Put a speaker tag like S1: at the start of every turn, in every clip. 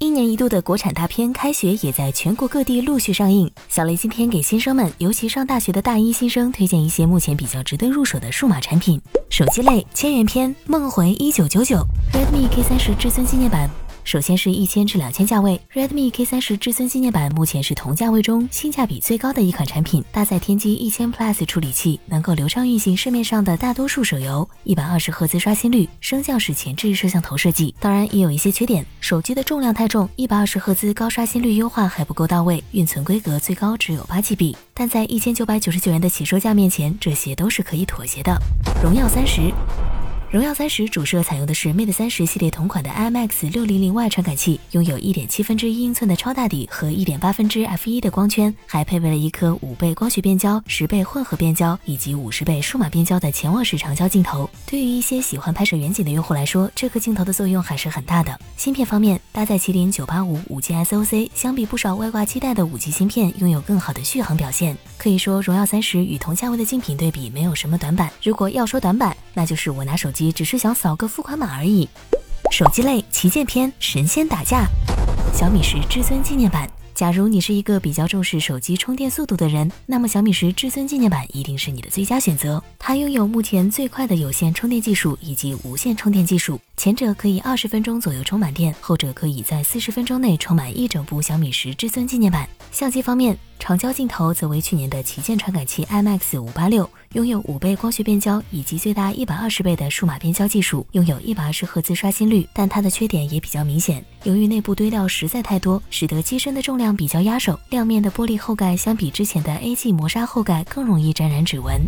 S1: 一年一度的国产大片《开学》也在全国各地陆续上映。小雷今天给新生们，尤其上大学的大一新生，推荐一些目前比较值得入手的数码产品。手机类千元片，梦回一九九九，Redmi K 三十至尊纪念版。首先是一千至两千价位，Redmi K 三十至尊纪念版目前是同价位中性价比最高的一款产品，搭载天玑一千 Plus 处理器，能够流畅运行市面上的大多数手游，一百二十赫兹刷新率，升降式前置摄像头设计。当然也有一些缺点，手机的重量太重，一百二十赫兹高刷新率优化还不够到位，运存规格最高只有八 GB，但在一千九百九十九元的起售价面前，这些都是可以妥协的。荣耀三十。荣耀三十主摄采用的是 Mate 三十系列同款的 IMX 六零零 Y 传感器，拥有一点七分之一英寸的超大底和一点八分之 f 一的光圈，还配备了一颗五倍光学变焦、十倍混合变焦以及五十倍数码变焦的潜望式长焦镜头。对于一些喜欢拍摄远景的用户来说，这颗镜头的作用还是很大的。芯片方面，搭载麒麟九八五五 G SoC，相比不少外挂期待的五 G 芯片，拥有更好的续航表现。可以说，荣耀三十与同价位的竞品对比，没有什么短板。如果要说短板，那就是我拿手机只是想扫个付款码而已。手机类旗舰片，神仙打架，小米十至尊纪念版。假如你是一个比较重视手机充电速度的人，那么小米十至尊纪念版一定是你的最佳选择。它拥有目前最快的有线充电技术以及无线充电技术，前者可以二十分钟左右充满电，后者可以在四十分钟内充满一整部小米十至尊纪念版。相机方面，长焦镜头则为去年的旗舰传感器 IMX 五八六，拥有五倍光学变焦以及最大一百二十倍的数码变焦技术，拥有一百二十赫兹刷新率。但它的缺点也比较明显，由于内部堆料实在太多，使得机身的重量比较压手。亮面的玻璃后盖相比之前的 AG 磨砂后盖更容易沾染指纹。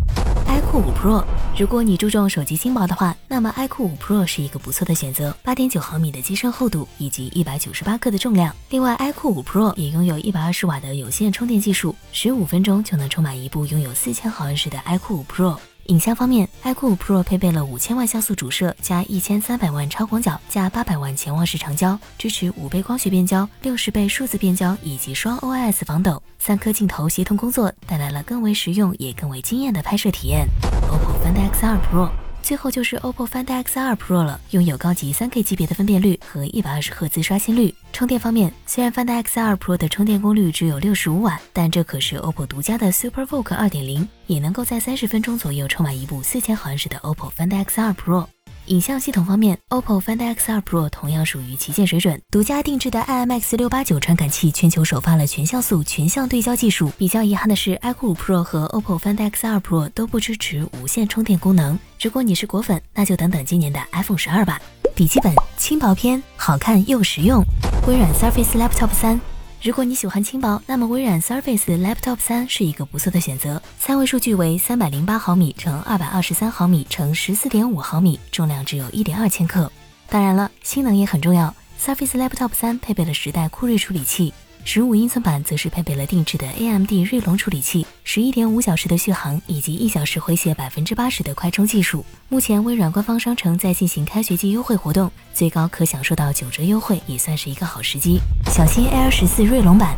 S1: iQOO 五 Pro，如果你注重手机轻薄的话，那么 iQOO 五 Pro 是一个不错的选择，八点九毫米的机身厚度以及一百九十八克的重量。另外，iQOO 五 Pro 也拥有一百二十瓦的有线充电技术，十五分钟就能充满一部拥有四千毫安时的 iQOO 五 Pro。影像方面，iQOO Pro 配备了五千万像素主摄加一千三百万超广角加八百万潜望式长焦，支持五倍光学变焦、六十倍数字变焦以及双 OIS 防抖，三颗镜头协同工作，带来了更为实用也更为惊艳的拍摄体验。OPPO Find X2 Pro。最后就是 OPPO Find X2 Pro 了，拥有高级 3K 级别的分辨率和一百二十赫兹刷新率。充电方面，虽然 Find X2 Pro 的充电功率只有六十五瓦，但这可是 OPPO 独家的 SuperVOOC 2.0，也能够在三十分钟左右充满一部四千毫安时的 OPPO Find X2 Pro。影像系统方面，OPPO Find X2 Pro 同样属于旗舰水准，独家定制的 IMX 六八九传感器全球首发了全像素全向对焦技术。比较遗憾的是，iQOO 5 Pro 和 OPPO Find X2 Pro 都不支持无线充电功能。如果你是果粉，那就等等今年的 iPhone 十二吧。笔记本轻薄片，好看又实用，微软 Surface Laptop 三。如果你喜欢轻薄，那么微软 Surface Laptop 三是一个不错的选择。三维数据为三百零八毫米乘二百二十三毫米乘十四点五毫米，重量只有一点二千克。当然了，性能也很重要。Surface Laptop 三配备了十代酷睿处理器。十五英寸版则是配备了定制的 AMD 锐龙处理器，十一点五小时的续航以及一小时回血百分之八十的快充技术。目前微软官方商城在进行开学季优惠活动，最高可享受到九折优惠，也算是一个好时机。小新 Air 十四锐龙版。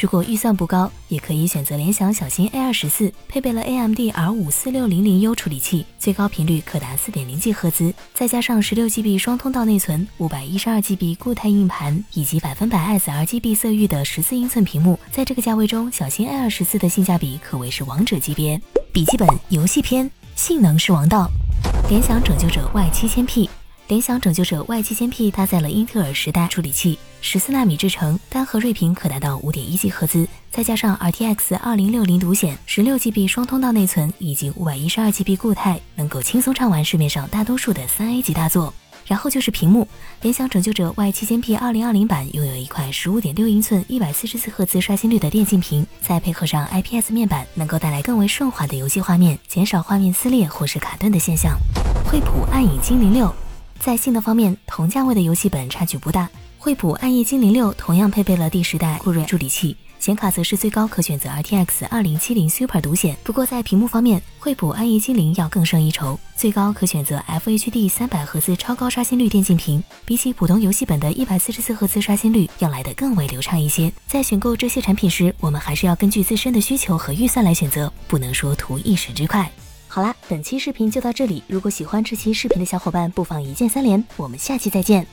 S1: 如果预算不高，也可以选择联想小新 A 二十四，配备了 AMD R 五四六零零 U 处理器，最高频率可达四点零 G 赫兹，再加上十六 GB 双通道内存、五百一十二 GB 固态硬盘以及百分百 sRGB 色域的十四英寸屏幕，在这个价位中，小新 A 二十四的性价比可谓是王者级别。笔记本游戏片，性能是王道，联想拯救者 Y 七千 P。联想拯救者 Y 七千 P 搭载了英特尔十代处理器，十四纳米制程，单核睿频可达到五点一 G 赫兹，再加上 RTX 二零六零独显，十六 GB 双通道内存以及五百一十二 GB 固态，能够轻松畅玩市面上大多数的三 A 级大作。然后就是屏幕，联想拯救者 Y 七千 P 二零二零版拥有一块十五点六英寸、一百四十四赫兹刷新率的电竞屏，再配合上 IPS 面板，能够带来更为顺滑的游戏画面，减少画面撕裂或是卡顿的现象。惠普暗影精灵六。在性能方面，同价位的游戏本差距不大。惠普暗夜精灵六同样配备了第十代酷睿处理器，显卡则是最高可选择 RTX 二零七零 Super 独显。不过在屏幕方面，惠普暗夜精灵要更胜一筹，最高可选择 FHD 三百赫兹超高刷新率电竞屏，比起普通游戏本的一百四十四赫兹刷新率要来得更为流畅一些。在选购这些产品时，我们还是要根据自身的需求和预算来选择，不能说图一时之快。好啦，本期视频就到这里。如果喜欢这期视频的小伙伴，不妨一键三连。我们下期再见。